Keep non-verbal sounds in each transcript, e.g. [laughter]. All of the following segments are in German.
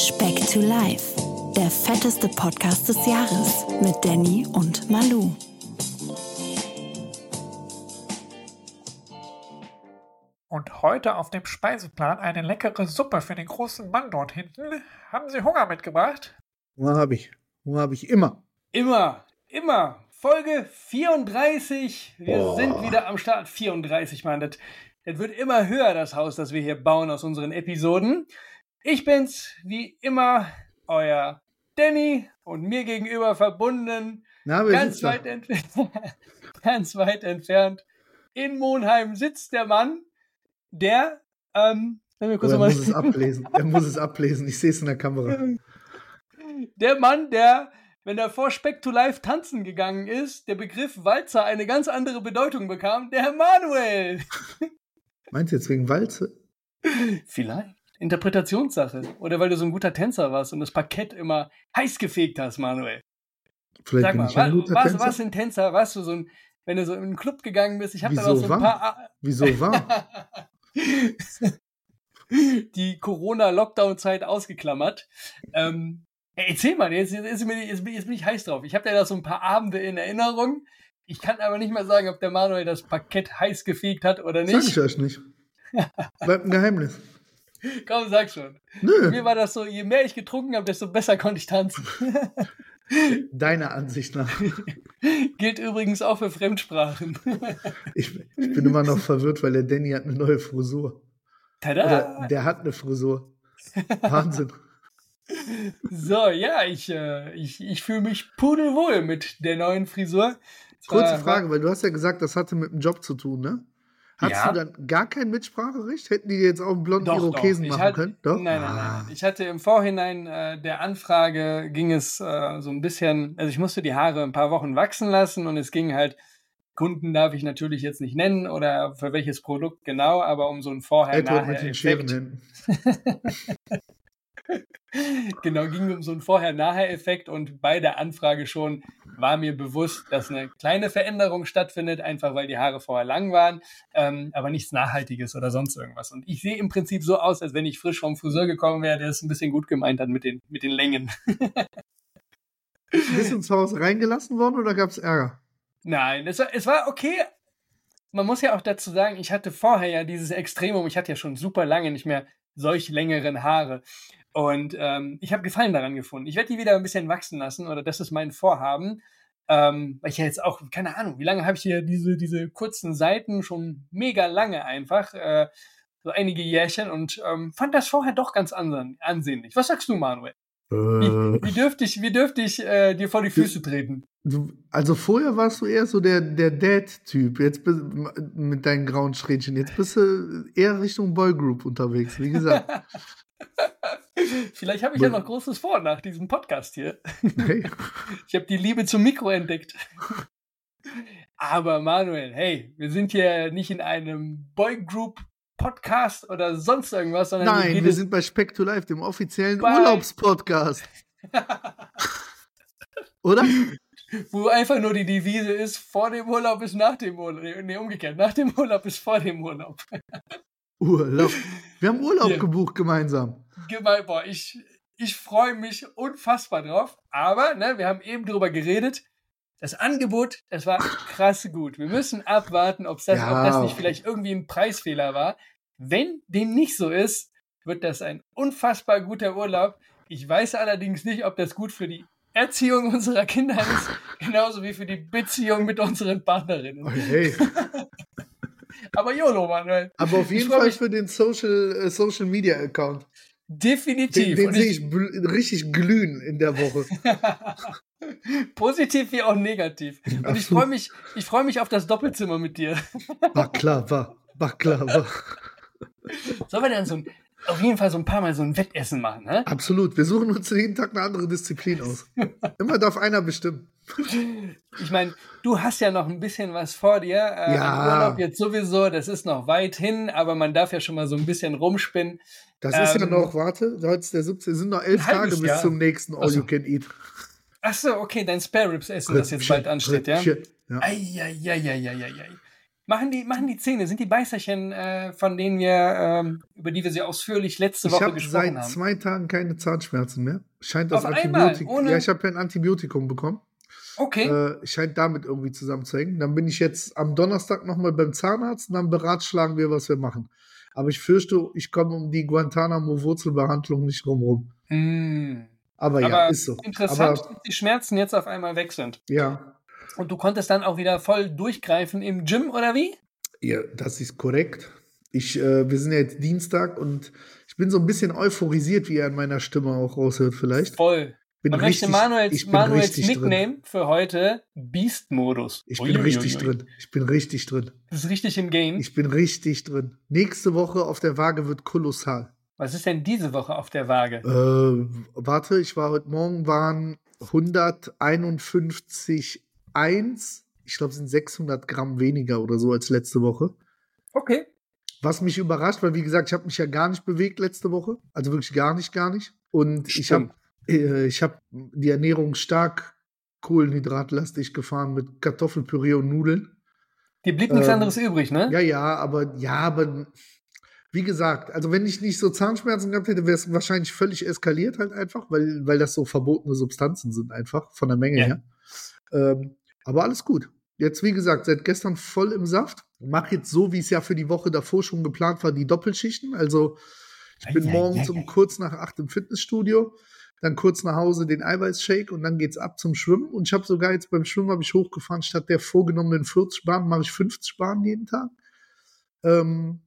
Speck to Life, der fetteste Podcast des Jahres mit Danny und Malu. Und heute auf dem Speiseplan eine leckere Suppe für den großen Mann dort hinten. Haben Sie Hunger mitgebracht? Hunger habe ich. Hunger habe ich immer. Immer, immer. Folge 34. Wir Boah. sind wieder am Start. 34, Mann. Das, das wird immer höher, das Haus, das wir hier bauen aus unseren Episoden. Ich bin's, wie immer, euer Danny und mir gegenüber verbunden, Na, ganz weit, entfernt, [laughs] ganz weit entfernt. In Monheim sitzt der Mann, der, ähm, Oh, er muss es ablesen. Er muss es ablesen. Ich sehe es in der Kamera. [laughs] Der Mann, der, wenn er vor Speck to Life tanzen gegangen ist, der Begriff Walzer eine ganz andere Bedeutung bekam, der Manuel. [laughs] Meinst du jetzt wegen Walze? Vielleicht. Interpretationssache. Oder weil du so ein guter Tänzer warst und das Parkett immer heiß gefegt hast, Manuel. Vielleicht Sag bin mal, ich ein guter was, Tänzer. was ein Tänzer? Warst du so ein, wenn du so in einen Club gegangen bist? Ich habe da noch Wieso so ein war? paar. Wieso war? [laughs] die Corona-Lockdown-Zeit ausgeklammert. Ähm, erzähl mal, jetzt, jetzt, jetzt, bin- ich heiß drauf. Ich habe da so ein paar Abende in Erinnerung. Ich kann aber nicht mal sagen, ob der Manuel das Parkett heiß gefegt hat oder Sag ich nicht. euch nicht. Bleibt ein Geheimnis. [laughs] Komm, sag schon. Nö, Mir war das so, je mehr ich getrunken habe, desto besser konnte ich tanzen. [laughs] deiner Ansicht nach. [laughs] Gilt übrigens auch für Fremdsprachen. Ich, ich bin immer noch verwirrt, weil der Danny hat eine neue Frisur. Tada! Oder der hat eine Frisur. Wahnsinn. So, ja, ich, äh, ich, ich fühle mich pudelwohl mit der neuen Frisur. Kurze Frage, weil du hast ja gesagt, das hatte mit dem Job zu tun, ne? Hattest Ja. du dann gar kein Mitspracherecht? Hätten die jetzt auch einen blonden Doch, Irokesen doch. Machen hatte, können? Doch? Nein, nein, Ah. nein. Ich hatte im Vorhinein äh, der Anfrage ging es äh, so ein bisschen, also ich musste die Haare ein paar Wochen wachsen lassen und es ging halt, Kunden darf ich natürlich jetzt nicht nennen oder für welches Produkt genau, aber um so ein Vorher-Nachher-Effekt. [laughs] Genau, ging um so einen Vorher-Nachher-Effekt und bei der Anfrage schon war mir bewusst, dass eine kleine Veränderung stattfindet, einfach weil die Haare vorher lang waren, ähm, aber nichts Nachhaltiges oder sonst irgendwas. Und ich sehe im Prinzip so aus, als wenn ich frisch vom Friseur gekommen wäre, der es ein bisschen gut gemeint hat mit den, mit den Längen. Bist du ins Haus reingelassen worden oder gab es Ärger? Nein, es war, es war okay. Man muss ja auch dazu sagen, ich hatte vorher ja dieses Extremum, ich hatte ja schon super lange nicht mehr solch längeren Haare. Und ähm, ich habe Gefallen daran gefunden. Ich werde die wieder ein bisschen wachsen lassen, oder das ist mein Vorhaben. Ähm, weil ich ja jetzt auch, keine Ahnung, wie lange habe ich hier diese, diese kurzen Seiten schon mega lange einfach, äh, so einige Jährchen und ähm, fand das vorher doch ganz anse- ansehnlich. Was sagst du, Manuel? Wie, Äh, wie dürfte ich, wie dürfte ich äh, dir vor die Füße treten? du, also vorher warst du eher so der, der Dad-Typ, jetzt bist, mit deinen grauen Strähnchen. Jetzt bist du eher Richtung Boygroup unterwegs, wie gesagt. [laughs] Vielleicht habe ich ja noch Großes vor nach diesem Podcast hier. Hey, [laughs] Ich habe die Liebe zum Mikro entdeckt. [laughs] Aber Manuel, hey, wir sind hier nicht in einem Boygroup Podcast oder sonst irgendwas, sondern nein, wir sind bei Speck to Life, dem offiziellen Urlaubspodcast. [laughs] Oder? wo einfach nur die Devise ist, vor dem Urlaub ist nach dem Urlaub. Nee, umgekehrt, nach dem Urlaub ist vor dem Urlaub. Urlaub. Wir haben Urlaub Hier. gebucht gemeinsam. Gemein, boah, ich, ich freue mich unfassbar drauf. Aber, ne, wir haben eben drüber geredet. Das Angebot, das war krass gut. Wir müssen abwarten, das, Ja. ob das nicht vielleicht irgendwie ein Preisfehler war. Wenn dem nicht so ist, wird das ein unfassbar guter Urlaub. Ich weiß allerdings nicht, ob das gut für die Erziehung unserer Kinder ist, [laughs] genauso wie für die Beziehung mit unseren Partnerinnen. Oh, hey. [laughs] Aber YOLO, Manuel. Aber auf Ich jeden Fall mich- für den Social, äh, Social Media Account. Den, Definitiv. den Und sehe ich richtig glühen in der Woche. [laughs] Positiv wie auch negativ. Und ich freue mich, ich freue mich auf das Doppelzimmer mit dir. [laughs] Baklava, Baklava. Sollen wir dann so ein, auf jeden Fall so ein paar Mal so ein Wettessen machen, ne? Absolut. Wir suchen uns jeden Tag eine andere Disziplin aus. Immer darf einer bestimmen. Ich meine, du hast ja noch ein bisschen was vor dir. Äh, Ja. Urlaub jetzt sowieso, das ist noch weit hin, aber man darf ja schon mal so ein bisschen rumspinnen. Das ist ja Ähm, noch, warte, heute der 17. Es sind noch elf Tage bis Jahr. zum nächsten All Ach so. You Can Eat. Ach so, okay, dein Spare Ribs Essen, das jetzt bald ansteht, ja? Ja. Eieieiei. Machen die, machen die Zähne, sind die Beißerchen, äh, von denen wir, ähm, über die wir sie ausführlich letzte Ich Woche habe gesprochen seit haben? zwei Tagen keine Zahnschmerzen mehr. Scheint das Auf Antibiotikum. Ja, ich habe ja ein Antibiotikum bekommen. Okay. Äh, scheint damit irgendwie zusammenzuhängen. Dann bin ich jetzt am Donnerstag nochmal beim Zahnarzt und dann beratschlagen wir, was wir machen. Aber ich fürchte, ich komme um die Guantanamo-Wurzelbehandlung nicht rumrum. Mm. Aber, ja, Aber ist so. Interessant, Aber dass die Schmerzen jetzt auf einmal weg sind. ja, Und du konntest dann auch wieder voll durchgreifen im Gym, oder wie? ja, das ist korrekt. Ich, äh, wir sind ja jetzt Dienstag und ich bin so ein bisschen euphorisiert, wie ihr an meiner Stimme auch raushört, vielleicht. Voll. Bin Man möchte Manuels, ich bin Manuels richtig drin. Nickname für heute Beast-Modus. Ich bin Uiuiui. richtig drin. Ich bin richtig drin. Das ist richtig im Game. Ich bin richtig drin. Nächste Woche auf der Waage wird kolossal. Was ist denn diese Woche auf der Waage? Äh, warte, ich war heute Morgen, waren 151,1. Ich glaube, es sind 600 Gramm weniger oder so als letzte Woche. Okay. Was mich überrascht, weil wie gesagt, ich habe mich ja gar nicht bewegt letzte Woche. Also wirklich gar nicht, gar nicht. Und ich habe Stimmt. Ich hab die Ernährung stark kohlenhydratlastig gefahren mit Kartoffelpüree und Nudeln. Dir blieb nichts Ähm, anderes übrig, ne? Ja, ja, aber ja, aber wie gesagt, also wenn ich nicht so Zahnschmerzen gehabt hätte, wäre es wahrscheinlich völlig eskaliert halt einfach, weil, weil das so verbotene Substanzen sind einfach von der Menge Ja. her. Ähm, aber alles gut. Jetzt, wie gesagt, seit gestern voll im Saft. Mach jetzt so, wie es ja für die Woche davor schon geplant war, die Doppelschichten. Also ich bin morgens um kurz nach acht im Fitnessstudio, dann kurz nach Hause den Eiweißshake und dann geht's ab zum Schwimmen. Und ich habe sogar jetzt beim Schwimmen habe ich hochgefahren, statt der vorgenommenen 40 Bahnen mache ich 50 Bahnen jeden Tag. Ähm,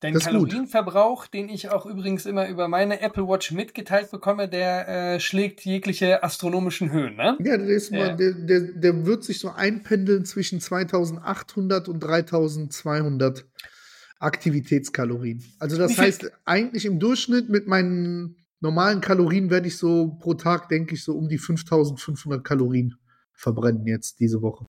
Dein gut. Kalorienverbrauch, den ich auch übrigens immer über meine Apple Watch mitgeteilt bekomme, der äh, schlägt jegliche astronomischen Höhen, ne? ja, der, ist Ja. mal, der, der, der wird sich so einpendeln zwischen 2800 und 3200 Aktivitätskalorien. Also das heißt, eigentlich im Durchschnitt mit meinen normalen Kalorien werde ich so pro Tag, denke ich, so um die 5500 Kalorien verbrennen jetzt diese Woche.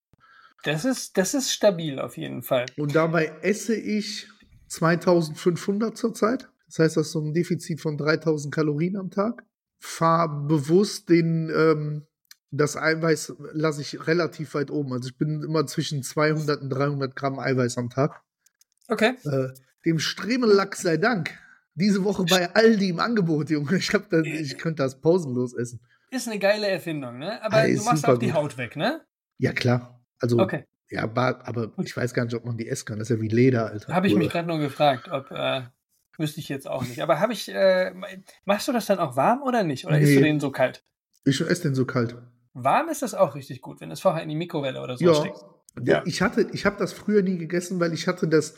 Das ist, das ist stabil auf jeden Fall. Und dabei esse ich 2500 zurzeit. Das heißt, das ist so ein Defizit von 3000 Kalorien am Tag. Fahr bewusst den, ähm, das Eiweiß lasse ich relativ weit oben. Also ich bin immer zwischen 200 und 300 Gramm Eiweiß am Tag. Okay. Äh, dem Stremellachs sei Dank. Diese Woche bei Aldi im Angebot, Junge. Ich, hab das, ich könnte das pausenlos essen. Ist eine geile Erfindung, ne? Aber Ah, du ist machst auch die gut. Haut weg, ne? Ja, klar. Also, Okay. ja, aber, aber ich weiß gar nicht, ob man die essen kann. Das ist ja wie Leder, Alter. Habe ich mich gerade nur gefragt, ob äh, wüsste ich jetzt auch nicht. Aber habe ich, äh, machst du das dann auch warm oder nicht? Oder isst du Nee. den so kalt? Ich esse den so kalt. Warm ist das auch richtig gut, wenn du es vorher in die Mikrowelle oder so Ja. steckst. Ja. Ich hatte, ich habe das früher nie gegessen, weil ich hatte das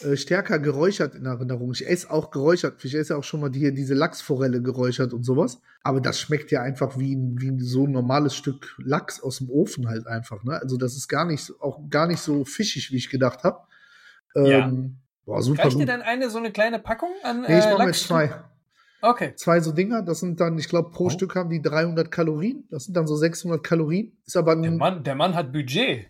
äh, stärker geräuchert in Erinnerung. Ich esse auch geräuchert. Ich esse auch schon mal die, diese Lachsforelle geräuchert und sowas. Aber das schmeckt ja einfach wie, wie so ein normales Stück Lachs aus dem Ofen halt einfach. Ne? Also das ist gar nicht, so- auch gar nicht so fischig, wie ich gedacht habe. Ja. Ähm, boah, super Reicht dir dann eine so eine kleine Packung an Nee, ich äh, mache mir zwei. Okay. Zwei so Dinger, das sind dann, ich glaube, pro Oh. Stück haben die 300 Kalorien. Das sind dann so 600 Kalorien. Ist aber Der ein, Mann, der Mann hat Budget.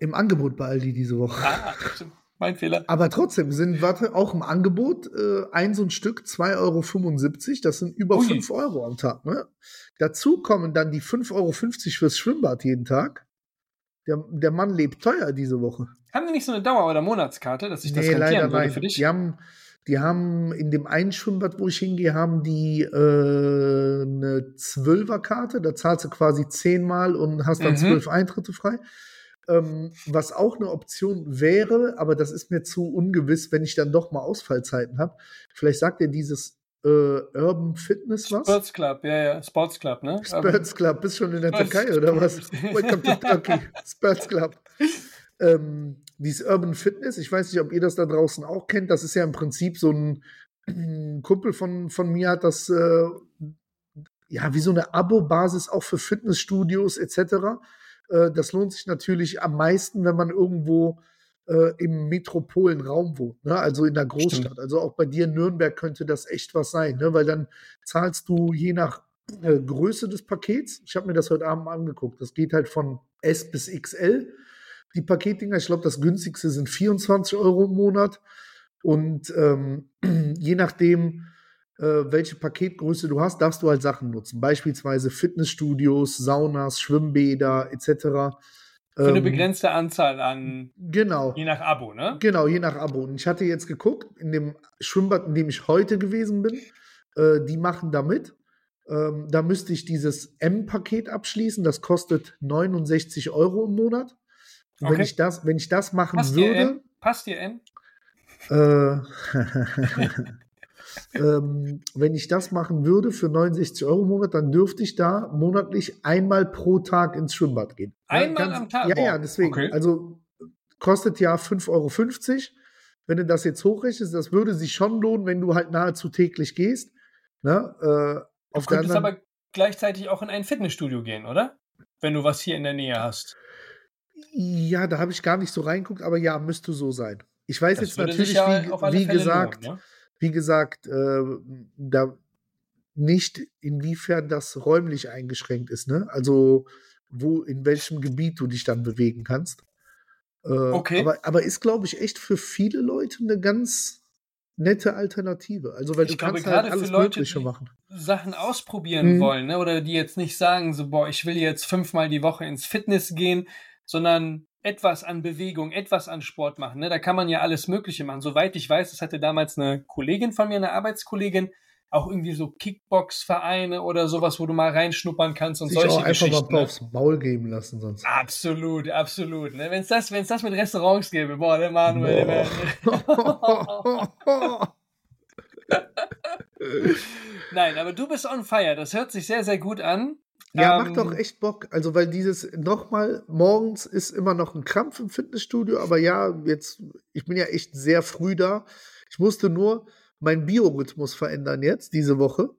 im Angebot bei Aldi diese Woche. Ah, stimmt. Mein Fehler. Aber trotzdem sind, warte, auch im Angebot äh, ein so ein Stück 2,75 Euro. Das sind über Ui. 5 Euro am Tag. Ne? Dazu kommen dann die 5,50 Euro fürs Schwimmbad jeden Tag. Der, der Mann lebt teuer diese Woche. Haben die nicht so eine Dauer- oder Monatskarte, dass sich das nee, leider würde nein. für dich? Die haben, die haben in dem einen Schwimmbad, wo ich hingehe, haben die äh, eine Zwölferkarte. Da zahlst du quasi zehnmal und hast dann Mhm. zwölf Eintritte frei. Ähm, was auch eine Option wäre, aber das ist mir zu ungewiss, wenn ich dann doch mal Ausfallzeiten habe. Vielleicht sagt ihr dieses äh, Urban Fitness was? Sports Club, ja, ja, Sports Club, ne? Spurs Club, bist schon in der Spurs Türkei oder was? Welcome to Turkey, Spurs Club. Ähm, dieses Urban Fitness, ich weiß nicht, ob ihr das da draußen auch kennt, das ist ja im Prinzip so ein, ein Kumpel von, von mir hat das äh, ja wie so eine Abo-Basis auch für Fitnessstudios etc. Äh, das lohnt sich natürlich am meisten, wenn man irgendwo äh, im Metropolenraum wohnt, ne? also in der Großstadt. Stimmt. Also auch bei dir in Nürnberg könnte das echt was sein, ne? weil dann zahlst du je nach äh, Größe des Pakets. Ich habe mir das heute Abend angeguckt. Das geht halt von S bis XL. Die Paketdinger, ich glaube, das günstigste sind 24 Euro im Monat. Und ähm, [clears throat] je nachdem, welche Paketgröße du hast, darfst du halt Sachen nutzen. Beispielsweise Fitnessstudios, Saunas, Schwimmbäder etc. Für eine Ähm, begrenzte Anzahl an, Genau. je nach Abo, ne? Genau, je nach Abo. Und ich hatte jetzt geguckt, in dem Schwimmbad, in dem ich heute gewesen bin, äh, die machen da mit. Ähm, da müsste ich dieses M-Paket abschließen. Das kostet 69 Euro im Monat. Und wenn, Okay. ich das, wenn ich das machen Passt dir würde, N? Passt dir N? äh, [laughs] [laughs] ähm, wenn ich das machen würde für 69 Euro im Monat, dann dürfte ich da monatlich einmal pro Tag ins Schwimmbad gehen. Einmal am Tag? Ja, ja, deswegen. okay. Also kostet ja 5,50 Euro. Wenn du das jetzt hochrechnest, das würde sich schon lohnen, wenn du halt nahezu täglich gehst. Ne? Äh, Du auf der könntest anderen, aber gleichzeitig auch in ein Fitnessstudio gehen, oder? Wenn du was hier in der Nähe hast. ja, da habe ich gar nicht so reinguckt, aber ja, müsste so sein. Ich weiß Das jetzt natürlich, ja wie, wie gesagt, lohnen, ne? Wie gesagt, äh, da nicht inwiefern das räumlich eingeschränkt ist, ne? Also wo, in welchem Gebiet du dich dann bewegen kannst. Äh, Okay. Aber, aber ist, glaube ich, echt für viele Leute eine ganz nette Alternative. Also, weil Ich du glaube, kannst gerade halt für alles Leute, Mögliche die- machen. Sachen ausprobieren Mhm. wollen, ne? oder die jetzt nicht sagen, so, boah, ich will jetzt fünfmal die Woche ins Fitness gehen, sondern etwas an Bewegung, etwas an Sport machen. Ne? Da kann man ja alles Mögliche machen. Soweit ich weiß, das hatte damals eine Kollegin von mir, eine Arbeitskollegin, auch irgendwie so Kickbox-Vereine oder sowas, wo du mal reinschnuppern kannst und Sich auch solche einfach mal Geschichten. paar Ne? aufs Maul geben lassen sonst. Absolut, absolut. Ne? Wenn es das, wenn's das mit Restaurants gäbe, boah, der Manuel, der wär, [laughs] [laughs] Nein, aber du bist on fire. Das hört sich sehr, sehr gut an. Ja, Ähm, macht doch echt Bock. Also, weil dieses nochmal, morgens ist immer noch ein Krampf im Fitnessstudio, aber ja, jetzt, ich bin ja echt sehr früh da. Ich musste nur meinen Biorhythmus verändern jetzt, diese Woche.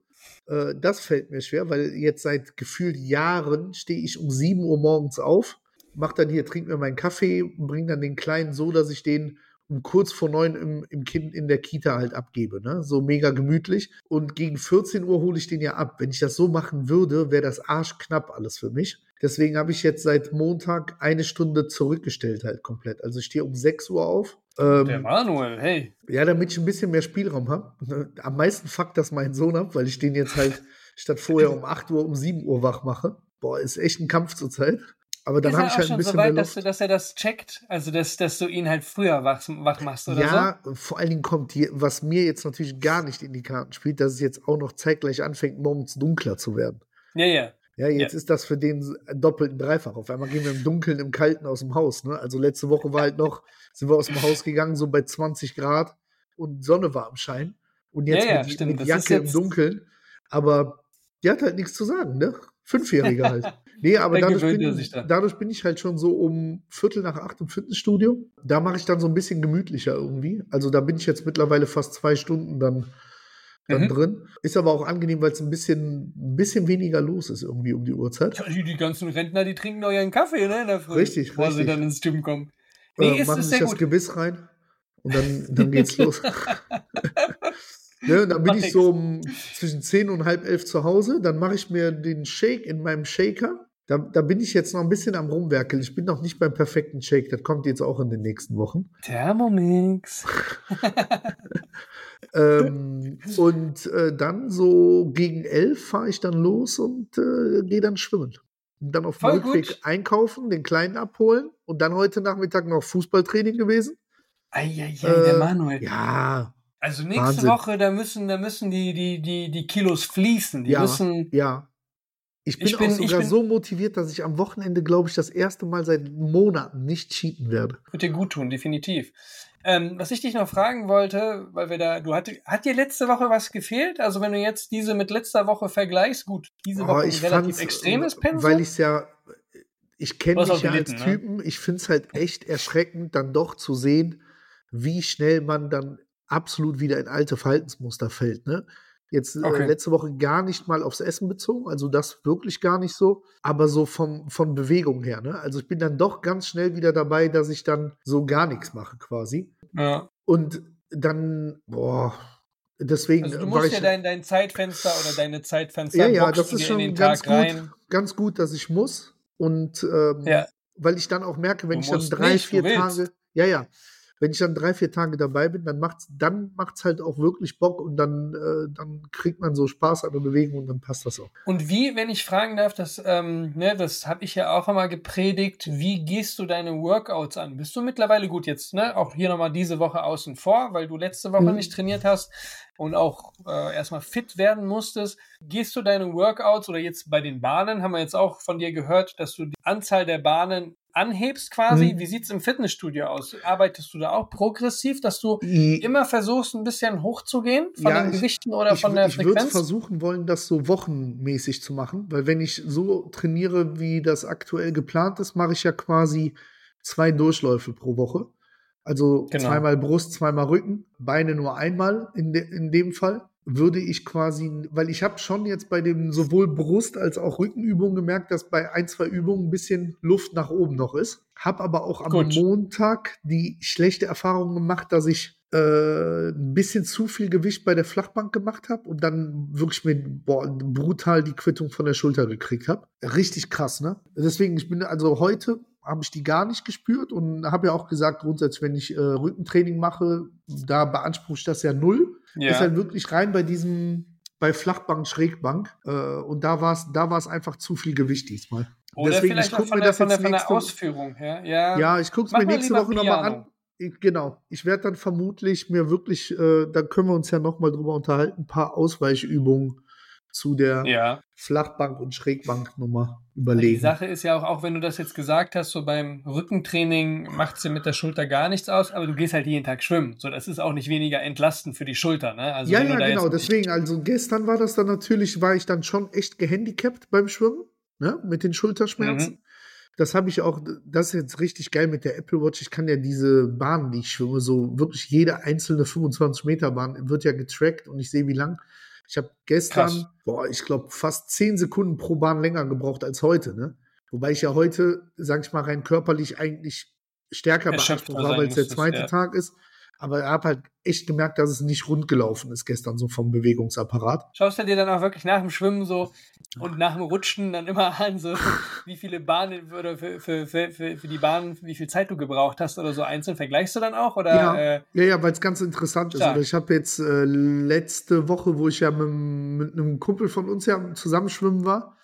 Äh, das fällt mir schwer, weil jetzt seit gefühlt Jahren stehe ich um 7 Uhr morgens auf, mach dann hier, trink mir meinen Kaffee, bring dann den Kleinen so, dass ich den um kurz vor neun im, im Kind in der Kita halt abgebe, ne? So mega gemütlich. Und gegen 14 Uhr hole ich den ja ab. Wenn ich das so machen würde, wäre das arschknapp alles für mich. Deswegen habe ich jetzt seit Montag eine Stunde zurückgestellt halt komplett. Also ich stehe um 6 Uhr auf. Ähm, Der Manuel, hey. ja, damit ich ein bisschen mehr Spielraum habe. Am meisten fuckt das meinen Sohn ab, weil ich den jetzt halt [laughs] statt vorher um 8 Uhr um 7 Uhr wach mache. Boah, ist echt ein Kampf zurzeit. Aber dann ist habe ich halt ein bisschen so mehr weit, dass, du, dass er das checkt? Also, dass, dass du ihn halt früher wach, wach machst oder Ja, vor allen Dingen kommt hier, was mir jetzt natürlich gar nicht in die Karten spielt, dass es jetzt auch noch zeitgleich anfängt, morgens dunkler zu werden. so? Ja, ja. Ja, jetzt ist das für den doppelt und dreifach. Auf einmal gehen wir im Dunkeln, im Kalten aus dem Haus. Ne? Also letzte Woche war halt noch, [laughs] sind wir aus dem Haus gegangen, so bei 20 Grad und Sonne war am Schein. Und jetzt Ja, ja, mit, stimmt. mit Jacke ist im Dunkeln. Aber die hat halt nichts zu sagen, ne? Fünfjährige halt. [laughs] Nee, aber Da dadurch bin, dadurch bin ich halt schon so um Viertel nach acht im Fitnessstudio. Da mache ich dann so ein bisschen gemütlicher irgendwie. Also da bin ich jetzt mittlerweile fast zwei Stunden dann, dann Mhm. drin. Ist aber auch angenehm, weil es ein bisschen, ein bisschen weniger los ist irgendwie um die Uhrzeit. Ja, Die, ganzen Rentner, die trinken doch ihren Kaffee, ne? In der Früh, Richtig, bevor sie richtig. dann ins Gym kommen. Nee, äh, ist, machen ist sich das gut. Gebiss rein und dann, dann geht's [laughs] los. [laughs] ne, und [laughs] dann bin ich so um zwischen 10 und halb elf zu Hause. Dann mache ich mir den Shake in meinem Shaker. Da, da bin ich jetzt noch ein bisschen am Rumwerkeln. Ich bin noch nicht beim perfekten Shake. Das kommt jetzt auch in den nächsten Wochen. Thermomix. [laughs] [laughs] Ähm, und äh, dann so gegen elf fahre ich dann los und äh, gehe dann schwimmen. Und dann auf dem Rückweg einkaufen, den Kleinen abholen und dann heute Nachmittag noch Fußballtraining gewesen. Eieiei, der Äh, Manuel. Ja, Also nächste Wahnsinn. Woche, da müssen, da müssen die, die, die, die Kilos fließen. Die Ja. müssen. Ja. Ich bin, Ich bin- auch sogar bin- so motiviert, dass ich am Wochenende, glaube ich, das erste Mal seit Monaten nicht cheaten werde. Wird dir gut tun, definitiv. Ähm, was ich dich noch fragen wollte, weil wir da, du hatte, hat dir letzte Woche was gefehlt? Also wenn du jetzt diese mit letzter Woche vergleichst, gut, diese Oh, Woche ein ich relativ fand's, extremes äh, Pensum. Weil ich es ja, ich kenne auch ja gelitten, als ne? Typen, ich finde es halt echt erschreckend, dann doch zu sehen, wie schnell man dann absolut wieder in alte Verhaltensmuster fällt. Ne? Jetzt Okay. äh, letzte Woche gar nicht mal aufs Essen bezogen, also das wirklich gar nicht so, aber so vom, von Bewegung her. Ne? Also ich bin dann doch ganz schnell wieder dabei, dass ich dann so gar nichts mache quasi. ja. Und dann, boah, deswegen Also du musst ich. ja dein, dein Zeitfenster oder deine Zeitfenster ja, ja, das ist schon ganz gut, rein. ganz gut, dass ich muss. Und ähm, Ja. weil ich dann auch merke, wenn Du ich dann drei, nicht, vier. Tage, ja, ja, wenn ich dann drei, vier Tage dabei bin, dann macht's, dann macht's halt auch wirklich Bock und dann, äh, dann kriegt man so Spaß an der Bewegung und dann passt das auch. Und wie, wenn ich fragen darf, das, ähm, ne, das habe ich ja auch einmal gepredigt, wie gehst du deine Workouts an? Bist du mittlerweile gut jetzt, ne? Auch hier nochmal diese Woche außen vor, weil du letzte Woche Mhm. nicht trainiert hast und auch äh, erstmal fit werden musstest. Gehst du deine Workouts oder jetzt bei den Bahnen, haben wir jetzt auch von dir gehört, dass du die Anzahl der Bahnen anhebst quasi. Mhm. Wie sieht's im Fitnessstudio aus? Arbeitest du da auch progressiv, dass du I- immer versuchst, ein bisschen hochzugehen von Ja, den ich- Gewichten oder ich, von der ich würde Frequenz? versuchen wollen, das so wochenmäßig zu machen, weil wenn ich so trainiere, wie das aktuell geplant ist, mache ich ja quasi zwei Durchläufe pro Woche. Also Genau. zweimal Brust, zweimal Rücken, Beine nur einmal in, de in dem Fall. Würde ich quasi, weil ich habe schon jetzt bei dem sowohl Brust als auch Rückenübungen gemerkt, dass bei ein, zwei Übungen ein bisschen Luft nach oben noch ist. Hab aber auch am Gut. Montag die schlechte Erfahrung gemacht, dass ich äh, ein bisschen zu viel Gewicht bei der Flachbank gemacht habe und dann wirklich mit boah, brutal die Quittung von der Schulter gekriegt habe. Richtig krass, ne? Deswegen, ich bin also heute habe ich die gar nicht gespürt und habe ja auch gesagt, grundsätzlich, wenn ich äh, Rückentraining mache, da beanspruche ich das ja null. Ja. Ist halt wirklich rein bei diesem, bei Flachbank, Schrägbank. Äh, und da war es da war's einfach zu viel Gewicht diesmal. Oder Deswegen, vielleicht ich guck mir der, das von der, jetzt von der nächste- Ausführung her. Ja, Ja, ich gucke es mir nächste Woche nochmal an. Ich, genau. Ich werde dann vermutlich mir wirklich, äh, da können wir uns ja nochmal drüber unterhalten, ein paar Ausweichübungen zu der ja. Flachbank- und Schrägbanknummer Die überlegen. Sache ist ja auch, auch wenn du das jetzt gesagt hast, so beim Rückentraining macht es dir mit der Schulter gar nichts aus, aber du gehst halt jeden Tag schwimmen. So, das ist auch nicht weniger entlastend für die Schulter, ne? Also ja, ja, genau. Deswegen, also gestern war das dann natürlich, war ich dann schon echt gehandicapt beim Schwimmen, ne? Mit den Schulterschmerzen. Mhm. Das habe ich auch, das ist jetzt richtig geil mit der Apple Watch. Ich kann ja diese Bahnen, die ich schwimme, so wirklich jede einzelne 25 Meter Bahn wird ja getrackt und ich sehe, wie lang. Ich habe gestern, Krass. boah, ich glaube, fast 10 Sekunden pro Bahn länger gebraucht als heute, ne? Wobei ich ja heute, sag ich mal, rein körperlich eigentlich stärker beansprucht war, weil es der zweite ja. Tag ist. Aber ich habe halt echt gemerkt, dass es nicht rund gelaufen ist gestern, so vom Bewegungsapparat. Schaust du dir dann auch wirklich nach dem Schwimmen so und nach dem Rutschen dann immer an, so wie viele Bahnen oder für, für, für, für, die Bahnen, wie viel Zeit du gebraucht hast oder so einzeln? Vergleichst du dann auch? Oder Ja. äh, Ja, ja, weil es ganz interessant ist. Stark. Oder ich habe jetzt äh, letzte Woche, wo ich ja mit, mit einem Kumpel von uns ja zusammenschwimmen war,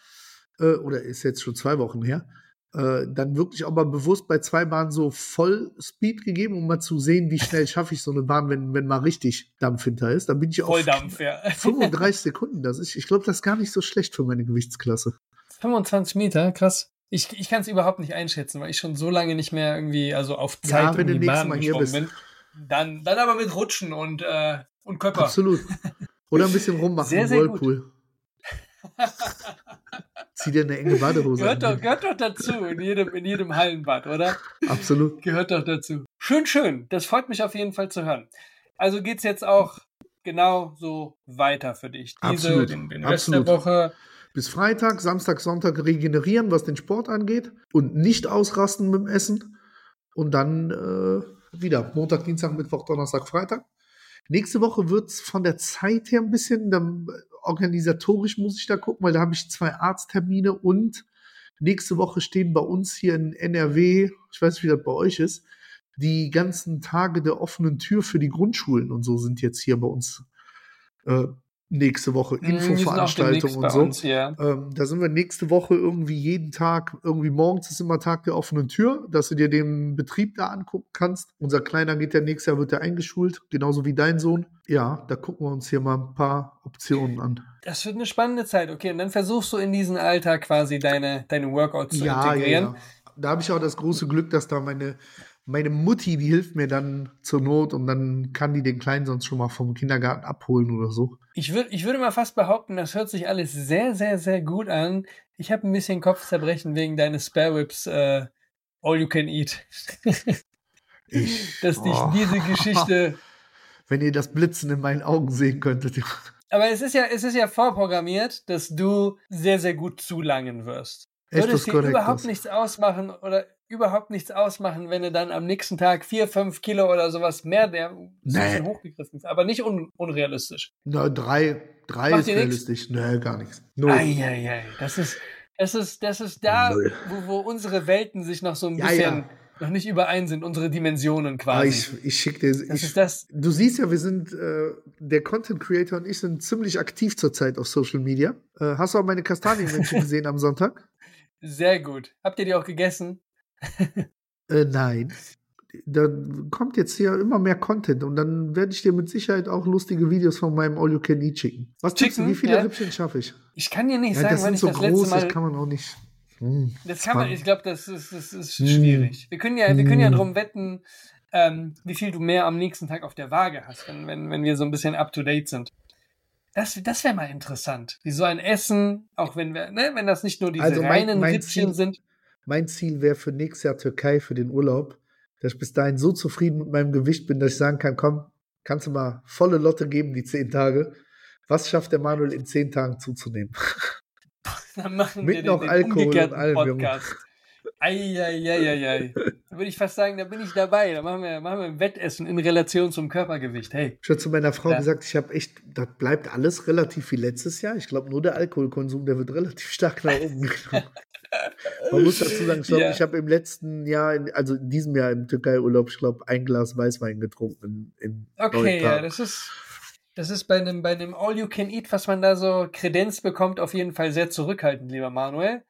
äh, oder ist jetzt schon zwei Wochen her, äh, dann wirklich auch mal bewusst bei zwei Bahnen so voll Speed gegeben, um mal zu sehen, wie schnell [laughs] schaffe ich so eine Bahn, wenn, wenn mal richtig Dampf hinter ist. Dann bin ich auf Volldampf, ja. [laughs] 35 Sekunden. Das ist, ich glaube, das ist gar nicht so schlecht für meine Gewichtsklasse. 25 Meter, krass. Ich, ich kann es überhaupt nicht einschätzen, weil ich schon so lange nicht mehr irgendwie, also auf Ja, Zeit wenn um die Bahn Mal hier geschwommen bin. Dann, dann aber mit Rutschen und, äh, und Körper. Absolut. Oder ein bisschen rummachen [laughs] Sehr, im sehr gut. Whirlpool. Zieh dir eine enge Badehose Gehört an. doch, gehört doch dazu, in jedem, in jedem Hallenbad, oder? Absolut. Gehört doch dazu. Schön, schön. Das freut mich auf jeden Fall zu hören. Also geht's jetzt auch genau so weiter für dich. Diese, Absolut. den, den Rest Absolut. der Woche. bis Freitag, Samstag, Sonntag regenerieren, was den Sport angeht und nicht ausrasten mit dem Essen. Und dann äh, wieder Montag, Dienstag, Mittwoch, Donnerstag, Freitag. Nächste Woche wird es von der Zeit her ein bisschen, dann, organisatorisch muss ich da gucken, weil da habe ich zwei Arzttermine und nächste Woche stehen bei uns hier in NRW, ich weiß nicht, wie das bei euch ist, die ganzen Tage der offenen Tür für die Grundschulen und so sind jetzt hier bei uns äh, nächste Woche. Mm, demnächst und so. uns, ja. Ähm, da sind wir nächste Woche irgendwie jeden Tag, irgendwie morgens ist immer Tag der offenen Tür, dass du dir den Betrieb da angucken kannst. Unser Kleiner geht ja nächstes Jahr, wird er eingeschult, genauso wie dein Sohn. Ja, da gucken wir uns hier mal ein paar Optionen an. Das wird eine spannende Zeit. Okay, und dann versuchst du in diesen Alltag quasi deine, deine Workouts zu Ja, ja, integrieren. ja. Da habe ich auch das große Glück, dass da meine, meine Mutti, die hilft mir dann zur Not und dann kann die den Kleinen sonst schon mal vom Kindergarten abholen oder so. Ich, würd, ich würde mal fast behaupten, das hört sich alles sehr, sehr, sehr gut an. Ich habe ein bisschen Kopfzerbrechen wegen deines Spare Whips äh, All You Can Eat. Ich, [laughs] Dass dich oh. diese Geschichte. [laughs] Wenn ihr das Blitzen in meinen Augen sehen könntet. Aber es ist ja, es ist ja vorprogrammiert, dass du sehr, sehr gut zulangen wirst. Echt Würde es dir überhaupt nichts ausmachen oder überhaupt nichts ausmachen, wenn du dann am nächsten Tag vier, fünf Kilo oder sowas mehr, der Nee. hochgegriffen ist, aber nicht un, unrealistisch. Na, drei, drei Macht ist dir nix? realistisch. Nee, gar nichts. Null. Eieiei, das ist, das ist, das ist da, wo, wo unsere Welten sich noch so ein Ja, bisschen ja. noch nicht überein sind, unsere Dimensionen Ah, quasi. ich ich schicke dir. das Ich, ist das. Du siehst ja, wir sind, äh, der Content Creator und ich sind ziemlich aktiv zurzeit auf Social Media. Äh, hast du auch meine Kastanienmännchen [laughs] gesehen am Sonntag? Sehr gut. Habt ihr die auch gegessen? Äh, nein. Da kommt jetzt hier immer mehr Content und dann werde ich dir mit Sicherheit auch lustige Videos von meinem All You Can Eat schicken. Was tippst du, wie viele ja. Rippchen schaffe ich? Ich kann dir nicht Ja, sagen, das wann sind ich so das letzte groß, Mal. das kann man auch nicht. Hm, Das kann man, ich glaube, das ist, das ist Hm. schwierig. Wir können ja, wir können ja Hm. drum wetten, ähm, wie viel du mehr am nächsten Tag auf der Waage hast, wenn, wenn, wenn wir so ein bisschen up to date sind. Das, das wäre mal interessant. Wie so ein Essen, auch wenn wir, ne, wenn das nicht nur diese Also mein- reinen mein Rippchen Ziel- sind. Mein Ziel wäre für nächstes Jahr Türkei für den Urlaub, dass ich bis dahin so zufrieden mit meinem Gewicht bin, dass ich sagen kann, komm, kannst du mal volle Lotte geben, die zehn Tage. Was schafft der Manuel in zehn Tagen zuzunehmen? [laughs] Dann machen Mit wir noch den, den Alkohol und allem. Podcast. Eieieiei. Da würde ich fast sagen, da bin ich dabei. Da machen wir, machen wir ein Wettessen in Relation zum Körpergewicht. Hey. Ich habe zu meiner Frau Ja. gesagt, ich habe echt, das bleibt alles relativ wie letztes Jahr. Ich glaube, nur der Alkoholkonsum, der wird relativ stark nach oben [laughs] genommen. Man muss dazu sagen, ich glaube, Ja. ich habe im letzten Jahr, also in diesem Jahr im Türkei-Urlaub, ich glaube, ein Glas Weißwein getrunken. In, in Okay, ja, Tagen. das ist, das ist bei einem, bei einem All You Can Eat, was man da so Kredenz bekommt, auf jeden Fall sehr zurückhaltend, lieber Manuel.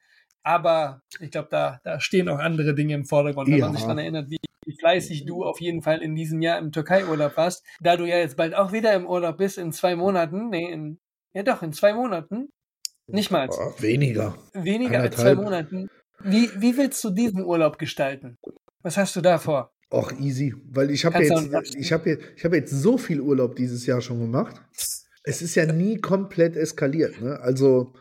Aber ich glaube, da, da stehen auch andere Dinge im Vordergrund, wenn man Ja. sich daran erinnert, wie, wie fleißig du auf jeden Fall in diesem Jahr im Türkei-Urlaub warst. Da du ja jetzt bald auch wieder im Urlaub bist, in zwei Monaten, nee, in, ja doch, in zwei Monaten. Nicht mal. Oh, weniger. Weniger als zwei. Monaten. Wie, wie willst du diesen Urlaub gestalten? Was hast du da vor? Och, easy. Weil ich habe jetzt, ich habe jetzt, ich habe jetzt so viel Urlaub dieses Jahr schon gemacht. Es ist ja nie komplett eskaliert, ne? Also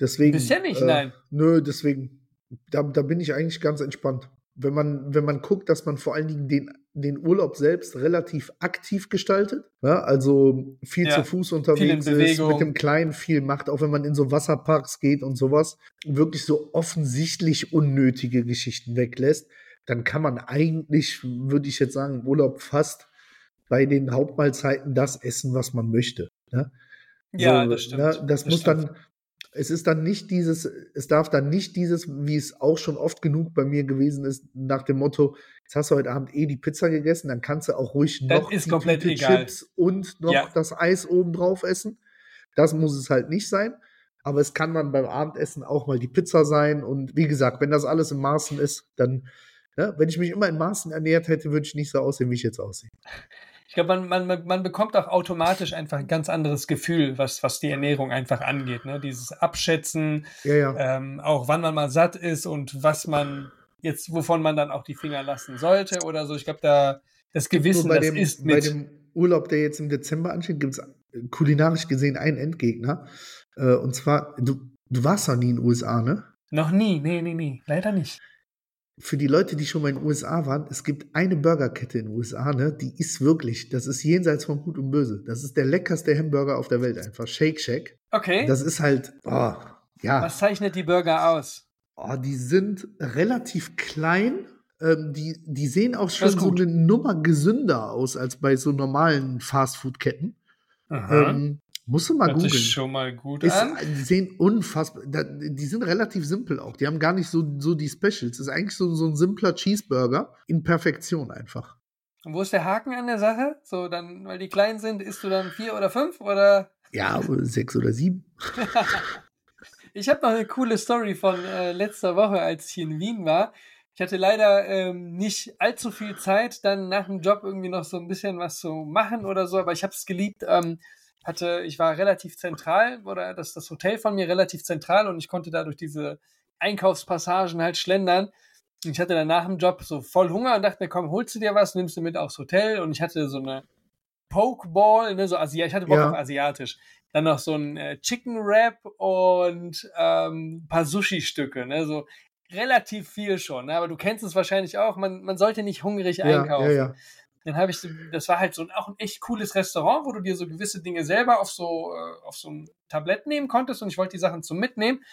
deswegen. Bisher nicht, äh, nein. Nö, deswegen. Da, da bin ich eigentlich ganz entspannt. Wenn man, wenn man guckt, dass man vor allen Dingen den, den Urlaub selbst relativ aktiv gestaltet, ja, also viel Ja, zu Fuß unterwegs ist, mit dem Kleinen viel macht, auch wenn man in so Wasserparks geht und sowas, wirklich so offensichtlich unnötige Geschichten weglässt, dann kann man eigentlich, würde ich jetzt sagen, im Urlaub fast bei den Hauptmahlzeiten das essen, was man möchte. Ne? Ja, So, das stimmt. ne, das, muss stimmt. dann, es ist dann nicht dieses, es darf dann nicht dieses, wie es auch schon oft genug bei mir gewesen ist, nach dem Motto, jetzt hast du heute Abend eh die Pizza gegessen, dann kannst du auch ruhig Das noch ist die Tüte. Chips und noch Ja. das Eis oben drauf essen. Das muss es halt nicht sein. Aber es kann dann beim Abendessen auch mal die Pizza sein. Und wie gesagt, wenn das alles in Maßen ist, dann, ne, wenn ich mich immer in Maßen ernährt hätte, würde ich nicht so aussehen, wie ich jetzt aussehe. Ich glaube, man, man, man- bekommt auch automatisch einfach ein ganz anderes Gefühl, was, was die Ernährung einfach angeht. Ne? Dieses Abschätzen, Ja, ja. ähm, auch wann man mal satt ist und was man jetzt, wovon man dann auch die Finger lassen sollte oder so. Ich glaube, da das Gewissen, bei das dem, ist bei mit. dem Urlaub, der jetzt im Dezember ansteht, gibt es kulinarisch gesehen einen Endgegner. Äh, und zwar, du, du warst noch nie in den USA, ne? Noch nie, nee, nee, nee, leider nicht. Für die Leute, die schon mal in den USA waren, es gibt eine Burgerkette in den USA, ne? Die ist wirklich, das ist jenseits von Gut und Böse. Das ist der leckerste Hamburger auf der Welt einfach. Shake Shack. Okay, Das ist halt, oh, ja. was zeichnet die Burger aus? Oh, die sind relativ klein. Ähm, die, die sehen auch schon so eine Nummer gesünder aus als bei so normalen Fastfood-Ketten. Ähm, musst du mal Hört sich googeln. schon mal gut Ist, an. die sehen unfassbar, die sind relativ simpel auch. Die haben gar nicht so, so die Specials. ist eigentlich so, so ein simpler Cheeseburger in Perfektion einfach. Und wo ist der Haken an der Sache? So, dann, weil die klein sind, isst du dann vier oder fünf oder? Ja, sechs oder sieben. [laughs] Ich habe noch eine coole Story von äh, letzter Woche, als ich in Wien war. Ich hatte leider ähm, nicht allzu viel Zeit, dann nach dem Job irgendwie noch so ein bisschen was zu machen oder so, aber ich habe es geliebt. Ähm, hatte, ich war relativ zentral oder das, das Hotel von mir relativ zentral und ich konnte da durch diese Einkaufspassagen halt schlendern. Und ich hatte dann nach dem Job so voll Hunger und dachte mir, komm, holst du dir was, nimmst du mit aufs Hotel und ich hatte so eine Pokeball, ne, so Asi ich hatte Bock Ja. auf asiatisch. Dann noch so ein äh, Chicken Wrap und ähm, ein paar Sushi-Stücke, ne, so relativ viel schon, ne, aber du kennst es wahrscheinlich auch, man, man sollte nicht hungrig Ja, einkaufen. ja. Dann habe ich so, das war halt so ein, auch ein echt cooles Restaurant, wo du dir so gewisse Dinge selber auf so, äh, auf so ein Tablett nehmen konntest und ich wollte die Sachen zum Mitnehmen,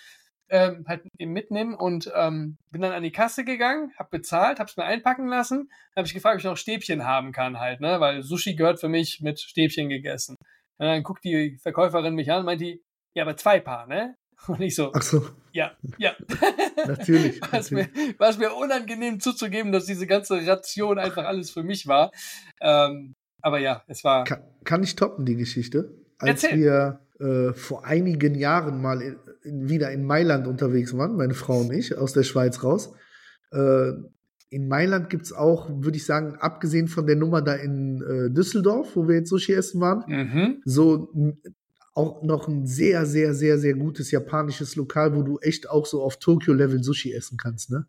ähm, halt eben mitnehmen und ähm, bin dann an die Kasse gegangen, hab bezahlt, hab's mir einpacken lassen, habe ich gefragt, ob ich noch Stäbchen haben kann halt, ne, weil Sushi gehört für mich mit Stäbchen gegessen. Und dann guckt die Verkäuferin mich an, meint die, ja, aber zwei Paar, ne? [laughs] Und ich so, Ach so, ja, ja. [laughs] natürlich. [laughs] War es mir, war es mir unangenehm zuzugeben, dass diese ganze Ration einfach alles für mich war. Ähm, aber ja, es war. Kann, kann ich toppen, die Geschichte? Als Erzähl. wir äh, vor einigen Jahren mal in, in, wieder in Mailand unterwegs waren, meine Frau und ich, aus der Schweiz raus. Äh, in Mailand gibt es auch, würde ich sagen, abgesehen von der Nummer da in äh, Düsseldorf, wo wir jetzt Sushi essen waren, Mhm. so auch noch ein sehr, sehr, sehr, sehr gutes japanisches Lokal, wo du echt auch so auf Tokyo-Level Sushi essen kannst, ne?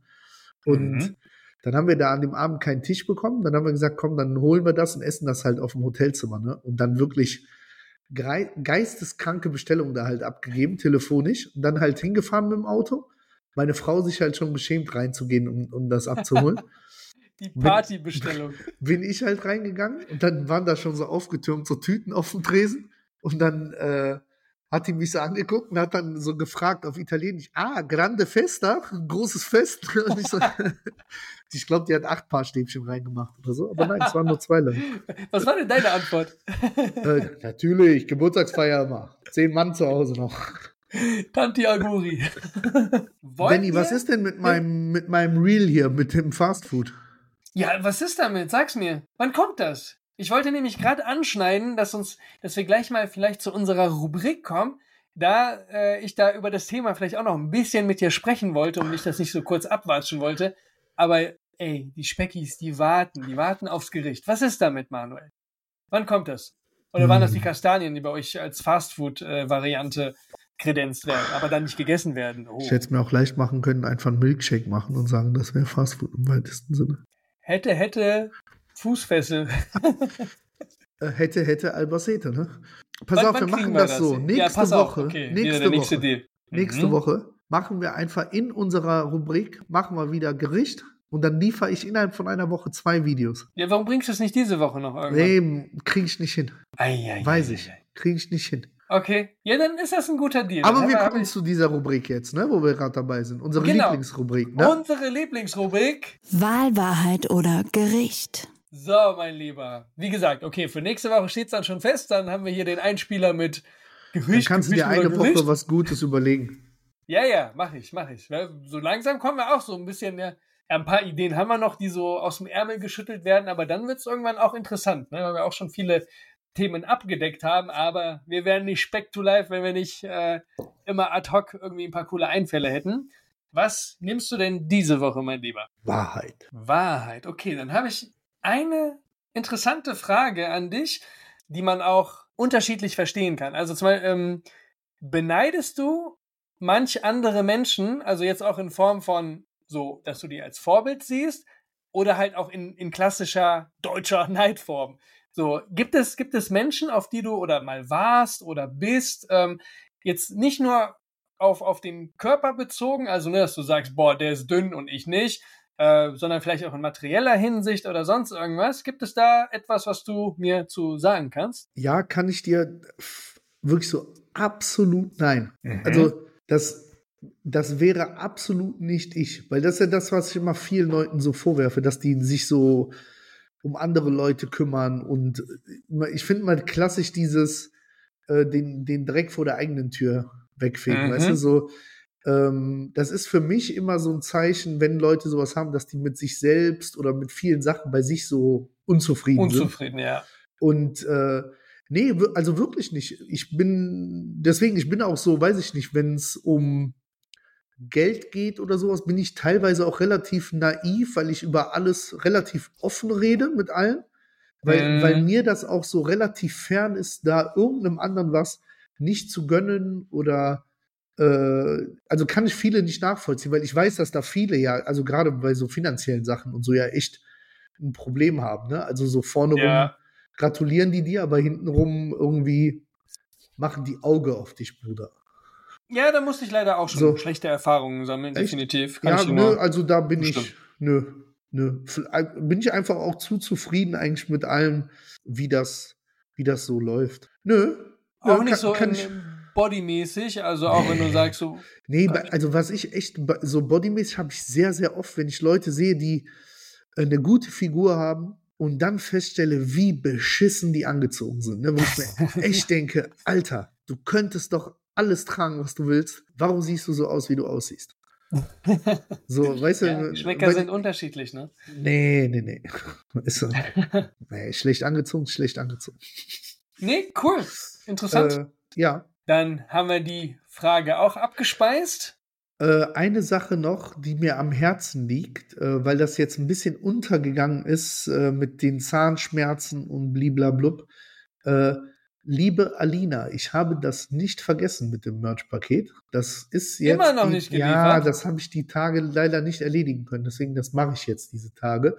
Und Mhm. dann haben wir da an dem Abend keinen Tisch bekommen. Dann haben wir gesagt, komm, dann holen wir das und essen das halt auf dem Hotelzimmer, ne? Und dann wirklich geisteskranke Bestellung da halt abgegeben, telefonisch, und dann halt hingefahren mit dem Auto. Meine Frau sich halt schon geschämt reinzugehen, um, um das abzuholen. [laughs] Die Partybestellung. [laughs] bin ich halt reingegangen und dann waren da schon so aufgetürmt so Tüten auf dem Tresen und dann äh, hat die mich so angeguckt und hat dann so gefragt auf Italienisch, ah, grande festa, großes Fest. [laughs] Und ich so, [laughs] ich glaube, die hat acht Paar Stäbchen reingemacht oder so, aber nein, es waren nur zwei lang. [laughs] Was war denn deine Antwort? Äh, natürlich, Geburtstagsfeier immer. Zehn Mann zu Hause noch. Tanti Aguri. Danny, was ist denn mit meinem, mit meinem Reel hier, mit dem Fastfood? Ja, was ist damit? Sag's mir. Wann kommt das? Ich wollte nämlich gerade anschneiden, dass uns, dass wir gleich mal vielleicht zu unserer Rubrik kommen, da äh, ich da über das Thema vielleicht auch noch ein bisschen mit dir sprechen wollte und mich das nicht so kurz abwatschen wollte. Aber ey, die Speckis, die warten, die warten aufs Gericht. Was ist damit, Manuel? Wann kommt das? Oder waren das die Hm. Kastanien, die bei euch als Fastfood-Variante kredenzt werden, aber dann nicht gegessen werden? Oh. Ich hätte es mir auch leicht machen können, einfach einen Milkshake machen und sagen, das wäre Fastfood im weitesten Sinne. Hätte, hätte, Fußfessel. Äh, hätte, hätte Albacete, ne? Pass Wann- auf, wann wir machen wir das so. Ja, Nächste auf. Woche, Okay, nächste nächste Woche, Deal. nächste Mhm. Woche machen wir einfach in unserer Rubrik, machen wir wieder Gericht und dann liefere ich innerhalb von einer Woche zwei Videos. Ja, warum bringst du es nicht diese Woche noch irgendwann? Nee, kriege ich nicht hin. Ei, ei, Weiß ei, ich. Kriege ich nicht hin. Okay, ja, dann ist das ein guter Deal. Aber wir kommen ich- zu dieser Rubrik jetzt, ne, wo wir gerade dabei sind. Unsere Genau. Lieblingsrubrik, ne? Unsere Lieblingsrubrik. Wahl, Wahrheit oder Gericht. So, mein Lieber. Wie gesagt, okay, für nächste Woche steht es dann schon fest. Dann haben wir hier den Einspieler mit Dann Gericht. kannst du Gericht dir eine. Woche was Gutes überlegen. Ja, ja, mach ich, mach ich. Weil So langsam kommen wir auch so ein bisschen, ja, ja, ein paar Ideen haben wir noch, die so aus dem Ärmel geschüttelt werden, aber dann wird es irgendwann auch interessant, ne? weil wir auch schon viele Themen abgedeckt haben, aber wir wären nicht speck to life, wenn wir nicht äh, immer ad hoc irgendwie ein paar coole Einfälle hätten. Was nimmst du denn diese Woche, mein Lieber? Wahrheit. Wahrheit. Okay, dann habe ich eine interessante Frage an dich, die man auch unterschiedlich verstehen kann. Also zum Beispiel, ähm, beneidest du manch andere Menschen, also jetzt auch in Form von so, dass du die als Vorbild siehst, oder halt auch in, in klassischer deutscher [laughs] Neidform? So, gibt es, gibt es Menschen, auf die du oder mal warst oder bist, ähm, jetzt nicht nur auf, auf den Körper bezogen, also ne, dass du sagst, boah, der ist dünn und ich nicht, äh, sondern vielleicht auch in materieller Hinsicht oder sonst irgendwas. Gibt es da etwas, was du mir zu sagen kannst? Ja, kann ich dir wirklich so absolut nein. Mhm. Also, das, das wäre absolut nicht ich, weil das ist ja das, was ich immer vielen Leuten so vorwerfe, dass die sich so um andere Leute kümmern und äh, ich finde mal klassisch dieses äh, den, den Dreck vor der eigenen Tür wegfegen, Mhm. weißt du, so ähm, das ist für mich immer so ein Zeichen, wenn Leute sowas haben, dass die mit sich selbst oder mit vielen Sachen bei sich so unzufrieden sind. Unzufrieden, ja. Und äh, nee, also wirklich nicht. Ich bin, deswegen, ich bin auch so, weiß ich nicht, wenn es um Geld geht oder sowas, bin ich teilweise auch relativ naiv, weil ich über alles relativ offen rede mit allen. Weil, Mhm. weil mir das auch so relativ fern ist, da irgendeinem anderen was nicht zu gönnen oder also kann ich viele nicht nachvollziehen, weil ich weiß, dass da viele ja, also gerade bei so finanziellen Sachen und so ja echt ein Problem haben. Ne? Also so vorne rum Ja. gratulieren die dir, aber hintenrum irgendwie machen die Auge auf dich, Bruder. Ja, da musste ich leider auch schon So. schlechte Erfahrungen sammeln, Echt? definitiv. Kann Ja, ich nö, nur- also da bin ich, Bestimmt. nö, nö. F- äh, Bin ich einfach auch zu zufrieden eigentlich mit allem, wie das, wie das so läuft. Nö. nö, auch nicht kann- so kann ich- bodymäßig, also auch wenn du sagst, so, [laughs] Nee, also was ich echt, so bodymäßig habe ich sehr, sehr oft, wenn ich Leute sehe, die äh, eine gute Figur haben und dann feststelle, wie beschissen die angezogen sind. Ne? Wo ich mir [laughs] echt denke, Alter, du könntest doch alles tragen, was du willst. Warum siehst du so aus, wie du aussiehst? So, [laughs] weißt du, Ja, Geschmäcker sind unterschiedlich, ne? Nee, nee, nee. Ist so. nee. Schlecht angezogen, schlecht angezogen. Nee, cool. Interessant. Äh, ja. Dann haben wir die Frage auch abgespeist. Äh, eine Sache noch, die mir am Herzen liegt, äh, weil das jetzt ein bisschen untergegangen ist äh, mit den Zahnschmerzen und bliblablub. Liebe Alina, ich habe das nicht vergessen mit dem Merch-Paket. Das ist jetzt. Immer noch die, nicht Ja, geliefert? das habe ich die Tage leider nicht erledigen können. Deswegen, das mache ich jetzt diese Tage.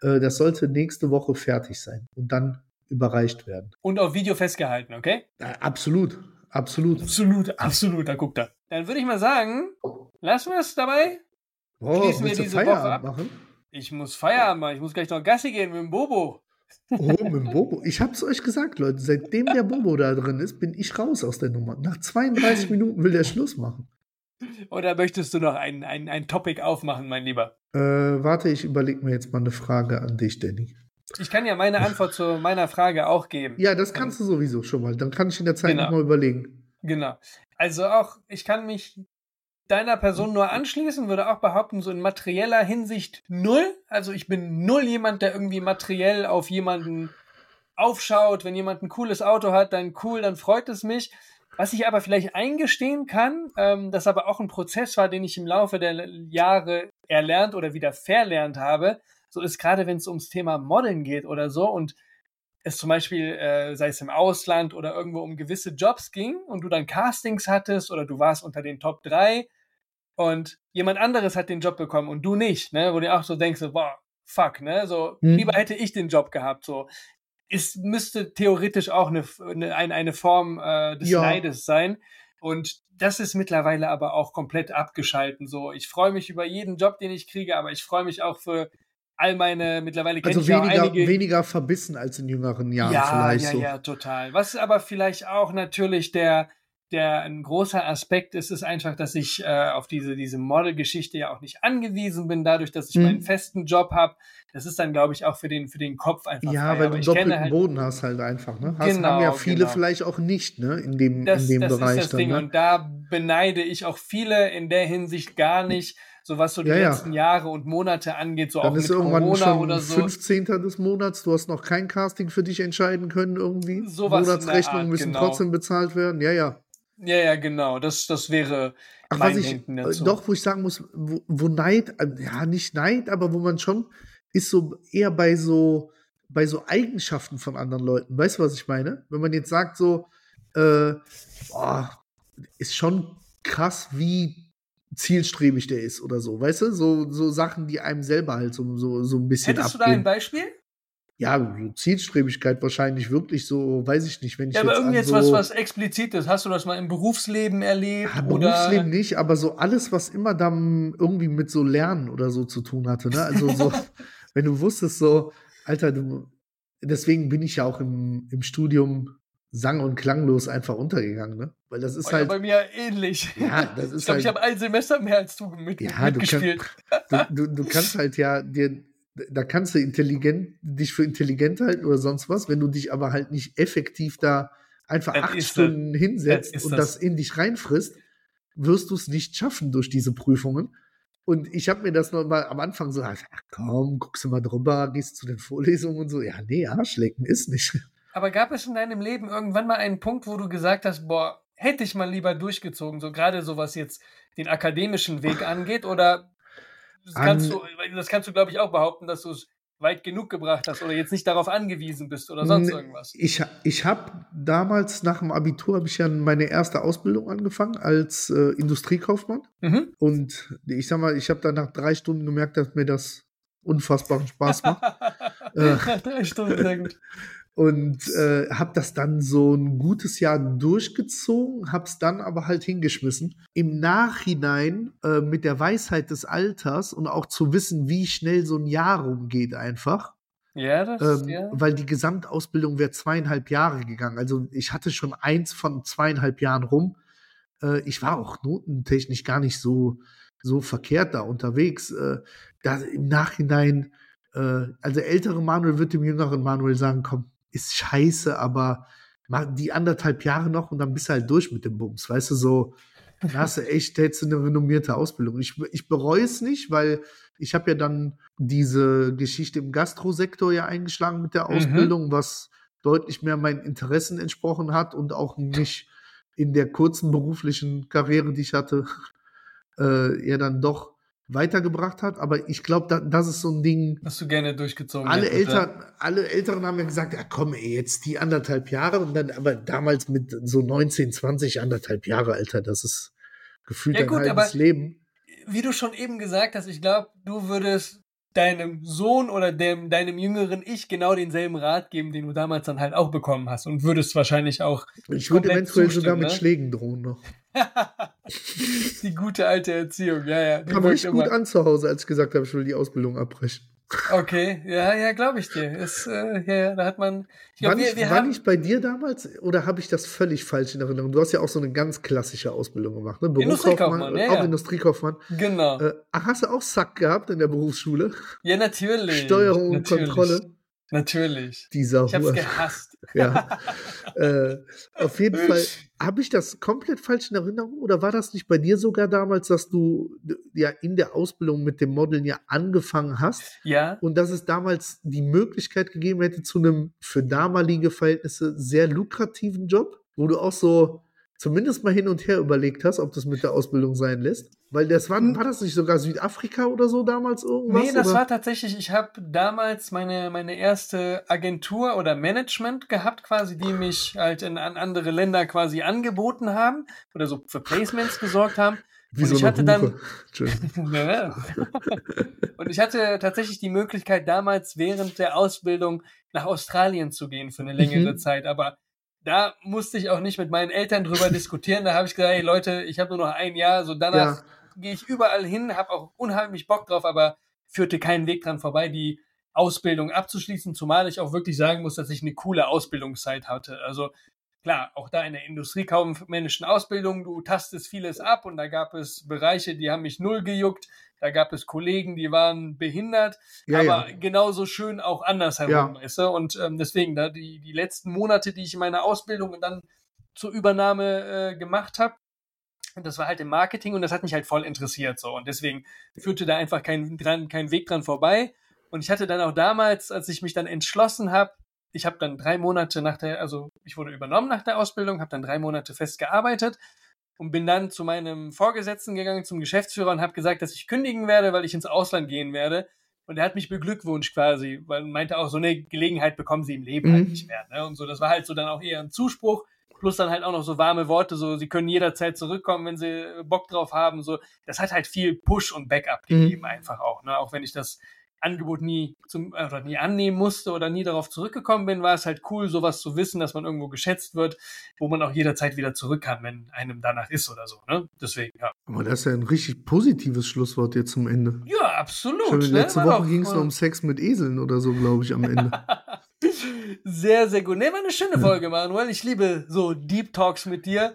Das sollte nächste Woche fertig sein und dann überreicht werden. Und auf Video festgehalten, okay? Absolut, absolut. Absolut, absolut, da guckt er. Dann würde ich mal sagen, lassen wir es dabei. Oh, Schließen wir diese Woche Feierabend ab? machen? Ich muss Feierabend machen, ich muss gleich noch Gassi gehen mit dem Bobo. Oh, mit dem Bobo. Ich hab's euch gesagt, Leute. Seitdem der Bobo da drin ist, bin ich raus aus der Nummer. Nach 32 [laughs] Minuten will der Schluss machen. Oder möchtest du noch ein, ein, ein Topic aufmachen, mein Lieber? Äh, warte, ich überlege mir jetzt mal eine Frage an dich, Danny. Ich kann ja meine Antwort zu meiner Frage auch geben. Ja, das kannst du sowieso schon mal. Dann kann ich in der Zeit Genau. noch mal überlegen. Genau. Also auch, ich kann mich deiner Person nur anschließen, würde auch behaupten, so in materieller Hinsicht null. Also ich bin null jemand, der irgendwie materiell auf jemanden aufschaut. Wenn jemand ein cooles Auto hat, dann cool, dann freut es mich. Was ich aber vielleicht eingestehen kann, ähm, das aber auch ein Prozess war, den ich im Laufe der Jahre erlernt oder wieder verlernt habe, so ist gerade, wenn es ums Thema Modeln geht oder so und es zum Beispiel, äh, sei es im Ausland oder irgendwo um gewisse Jobs ging und du dann Castings hattest oder du warst unter den Top 3 und jemand anderes hat den Job bekommen und du nicht, ne, wo du auch so denkst, so, boah, fuck, ne, so, Mhm. lieber hätte ich den Job gehabt, so. Es müsste theoretisch auch eine, eine, eine- Form äh, des Ja. Neides sein. Und das ist mittlerweile aber auch komplett abgeschalten. So, ich freue mich über jeden Job, den ich kriege, aber ich freue mich auch für all meine, mittlerweile kenne Also ich ja weniger, einige. weniger verbissen als in jüngeren Jahren ja, vielleicht ja, so. ja, total. Was aber vielleicht auch natürlich der, der ein großer Aspekt ist, ist einfach, dass ich äh, auf diese, diese Model-Geschichte ja auch nicht angewiesen bin, dadurch, dass ich Mhm. meinen festen Job habe. Das ist dann, glaube ich, auch für den, für den Kopf einfach Ja, frei. weil Aber du doppelten halt, Boden hast halt einfach, ne? Hast, Genau, haben ja viele genau. vielleicht auch nicht, ne? In dem, das, in dem das Bereich ist das dann, Ding. ne? Und da beneide ich auch viele in der Hinsicht gar nicht, so was so die Ja, ja. letzten Jahre und Monate angeht, so Dann auch ist mit irgendwann Corona schon oder so. 15. des Monats, du hast noch kein Casting für dich entscheiden können irgendwie. Der Monatsrechnungen Art, müssen genau. trotzdem bezahlt werden. Ja, ja. Ja, ja, genau. Das, das wäre Ach, mein was Denken äh, dazu. doch, wo ich sagen muss, wo, wo Neid, äh, ja, nicht Neid, aber wo man schon ist so eher bei so, bei so Eigenschaften von anderen Leuten. Weißt du, was ich meine? Wenn man jetzt sagt so, äh, boah, ist schon krass, wie zielstrebig der ist oder so, weißt du? So, so Sachen, die einem selber halt so, so, so ein bisschen Hättest du da ein abgehen. Beispiel? Ja, Zielstrebigkeit wahrscheinlich wirklich so, weiß ich nicht, wenn ich Ja, aber jetzt irgendwie an jetzt so, was, was Explizites. Hast du das mal im Berufsleben erlebt? Ja, oder? Berufsleben nicht, aber so alles, was immer dann irgendwie mit so Lernen oder so zu tun hatte. Ne? Also so, [laughs] wenn du wusstest, so, Alter, du, deswegen bin ich ja auch im, im Studium sang- und klanglos einfach untergegangen, ne? Weil das ist ja halt, bei mir ähnlich. ja, das [laughs] ich ist glaube, ich halt, habe ein Semester mehr als du mit, Ja, du mitgespielt. du, du, du kannst halt ja dir, da kannst du intelligent, dich für intelligent halten oder sonst was, wenn du dich aber halt nicht effektiv da einfach Das acht Stunden Das hinsetzt ist und das. das in dich reinfrisst, wirst du es nicht schaffen durch diese Prüfungen. Und ich habe mir das noch mal am Anfang so, ach komm, guckst du mal drüber, gehst zu den Vorlesungen und so. Ja, nee, Arschlecken ist nicht. Aber gab es in deinem Leben irgendwann mal einen Punkt, wo du gesagt hast, boah, hätte ich mal lieber durchgezogen, so gerade so was jetzt den akademischen Weg angeht, oder das An- kannst du, das kannst du, glaube ich, auch behaupten, dass du es weit genug gebracht hast oder jetzt nicht darauf angewiesen bist oder sonst irgendwas. Ich, ich habe damals nach dem Abitur habe ich ja meine erste Ausbildung angefangen als äh, Industriekaufmann. Mhm. Und ich sag mal, ich habe dann nach drei Stunden gemerkt, dass mir das unfassbaren Spaß macht. [laughs] Äh. Drei Stunden, sehr gut. [laughs] Und äh, habe das dann so ein gutes Jahr durchgezogen, habe es dann aber halt hingeschmissen. Im Nachhinein äh, mit der Weisheit des Alters und auch zu wissen, wie schnell so ein Jahr rumgeht einfach, Ja, das, ähm, ja. weil die Gesamtausbildung wäre zweieinhalb Jahre gegangen. Also ich hatte schon eins von zweieinhalb Jahren rum. Äh, ich war auch notentechnisch gar nicht so, so verkehrt da unterwegs. Äh, da im Nachhinein, äh, also ältere Manuel wird dem jüngeren Manuel sagen, komm, ist scheiße, aber mach die anderthalb Jahre noch und dann bist du halt durch mit dem Bums. Weißt du, so, da hast du echt jetzt eine renommierte Ausbildung. Ich, ich bereue es nicht, weil ich habe ja dann diese Geschichte im Gastrosektor ja eingeschlagen mit der Mhm. Ausbildung, was deutlich mehr meinen Interessen entsprochen hat und auch mich in der kurzen beruflichen Karriere, die ich hatte, [laughs] äh, ja dann doch weitergebracht hat. Aber ich glaube, da, das ist so ein Ding. Hast du gerne durchgezogen. Alle hättest, ja? Eltern, alle Älteren haben ja gesagt, ja komm, ey, jetzt die anderthalb Jahre und dann, aber damals mit so 19, 20, anderthalb Jahre, Alter, das ist gefühlt Ja, ein gut, halbes aber- Leben. Wie du schon eben gesagt hast, ich glaube, du würdest deinem Sohn oder dem, deinem jüngeren Ich genau denselben Rat geben, den du damals dann halt auch bekommen hast und würdest wahrscheinlich auch Ich würde eventuell sogar zustimmen, mit ne? Schlägen drohen noch. [laughs] die gute alte Erziehung, ja, ja. Kam richtig gut immer. an zu Hause, als ich gesagt habe, ich will die Ausbildung abbrechen. Okay, ja, ja, glaube ich dir. Ist, äh, ja, da hat man. Ich war glaube, wir, nicht, wir war haben. nicht bei dir damals oder habe ich das völlig falsch in Erinnerung? Du hast ja auch so eine ganz klassische Ausbildung gemacht, ne? Industriekaufmann, ja, auch ja. Industriekaufmann. Genau. Äh, ach, hast du auch Sack gehabt in der Berufsschule? ja, natürlich. Steuerung und natürlich, Kontrolle. Natürlich. Dieser Ich hab's gehasst. [laughs] Ja. [laughs] äh, auf jeden Fall, habe ich das komplett falsch in Erinnerung oder war das nicht bei dir sogar damals, dass du ja in der Ausbildung mit dem Modeln ja angefangen hast Ja. und dass es damals die Möglichkeit gegeben hätte zu einem für damalige Verhältnisse sehr lukrativen Job, wo du auch so zumindest mal hin und her überlegt hast, ob das mit der Ausbildung sein lässt? Weil das war, war das nicht sogar Südafrika oder so damals irgendwas? Nee, das oder? war tatsächlich, ich habe damals meine, meine erste Agentur oder Management gehabt, quasi, die mich halt in, an andere Länder quasi angeboten haben oder so für Placements gesorgt haben. [laughs] Wie und so ich hatte dann-. [laughs] Entschuldigung. Ja. Und ich hatte tatsächlich die Möglichkeit, damals während der Ausbildung nach Australien zu gehen für eine längere Mhm. Zeit. Aber da musste ich auch nicht mit meinen Eltern drüber [laughs] diskutieren. Da habe ich gesagt, hey Leute, ich habe nur noch ein Jahr, so danach Ja. gehe ich überall hin, habe auch unheimlich Bock drauf, aber führte keinen Weg dran vorbei, die Ausbildung abzuschließen, zumal ich auch wirklich sagen muss, dass ich eine coole Ausbildungszeit hatte. Also klar, auch da in der industriekaufmännischen Ausbildung, du tastest vieles ab und da gab es Bereiche, die haben mich null gejuckt, da gab es Kollegen, die waren behindert, Ja, aber ja. genauso schön auch andersherum, Ja. weißt du? Und ähm, deswegen, da die, die letzten Monate, die ich in meiner Ausbildung und dann zur Übernahme äh, gemacht habe, das war halt im Marketing und das hat mich halt voll interessiert so und deswegen führte da einfach kein, dran, kein Weg dran vorbei und ich hatte dann auch damals, als ich mich dann entschlossen habe, ich habe dann drei Monate nach der, also ich wurde übernommen nach der Ausbildung, habe dann drei Monate fest gearbeitet und bin dann zu meinem Vorgesetzten gegangen, zum Geschäftsführer und habe gesagt, dass ich kündigen werde, weil ich ins Ausland gehen werde. Und er hat mich beglückwünscht quasi, weil er meinte auch, so eine Gelegenheit bekommen sie im Leben halt Mhm. nicht mehr. Ne? Und so, das war halt so dann auch eher ein Zuspruch, plus dann halt auch noch so warme Worte, so sie können jederzeit zurückkommen, wenn sie Bock drauf haben. So, das hat halt viel Push und Backup Mhm. gegeben, einfach auch. Ne? Auch wenn ich das Angebot nie zum oder nie annehmen musste oder nie darauf zurückgekommen bin, war es halt cool, sowas zu wissen, dass man irgendwo geschätzt wird, wo man auch jederzeit wieder zurück kann, wenn einem danach ist oder so. Ne? Deswegen, ja. Aber das ist ja ein richtig positives Schlusswort jetzt zum Ende. Ja, absolut. Schon ne? letzte War Woche ging es noch um Sex mit Eseln oder so, glaube ich, am Ende. [laughs] Sehr, sehr gut. Ne, war eine schöne Folge, Manuel. Ich liebe so Deep Talks mit dir.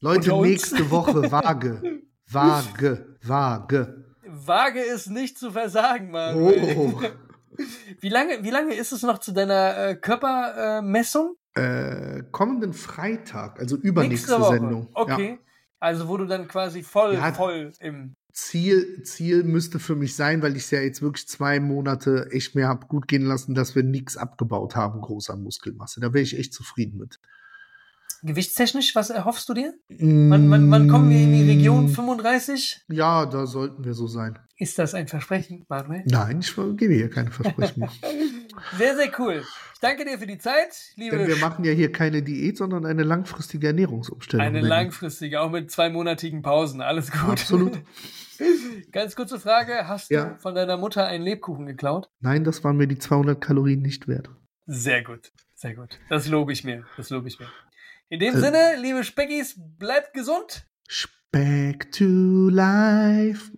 Leute, nächste Woche [laughs] Vage. Vage. Vage. Wage es nicht zu versagen, Manuel. Oh. [laughs] Wie lange, wie lange ist es noch zu deiner äh, Körpermessung? Äh, kommenden Freitag, also übernächste Sendung. Ja. Okay. Also wo du dann quasi voll, Ja. voll im. Ziel, Ziel müsste für mich sein, weil ich es ja jetzt wirklich zwei Monate echt mehr habe gut gehen lassen, dass wir nichts abgebaut haben, großer Muskelmasse. Da wäre ich echt zufrieden mit. Gewichtstechnisch, was erhoffst du dir? Wann, wann, wann kommen wir in die Region 35? Ja, da sollten wir so sein. Ist das ein Versprechen, Manuel? Nein, ich gebe hier keine Versprechen. [laughs] Sehr, sehr cool. Ich danke dir für die Zeit, liebe Denn wir machen ja hier keine Diät, sondern eine langfristige Ernährungsumstellung. Eine langfristige, auch mit zweimonatigen Pausen. Alles gut. Absolut. [laughs] Ganz kurze Frage: Hast Ja. du von deiner Mutter einen Lebkuchen geklaut? Nein, das waren mir die 200 Kalorien nicht wert. Sehr gut, sehr gut. Das lobe ich mir. Das lobe ich mir. In dem Äh. Sinne, liebe Speckis, bleibt gesund. Back to life.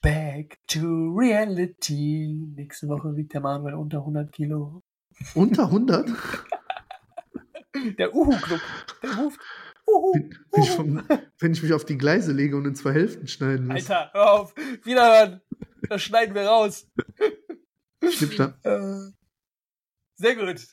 Back to reality. Nächste Woche wiegt der Manuel unter 100 Kilo. Unter 100? [laughs] Der Uhu-Club. Der ruft. Uhu. Wenn ich, vom, wenn ich mich auf die Gleise lege und in zwei Hälften schneiden muss. Alter, hör auf. Wiederhören. Das schneiden wir raus. Schnippschnapp. Äh, Sehr gut.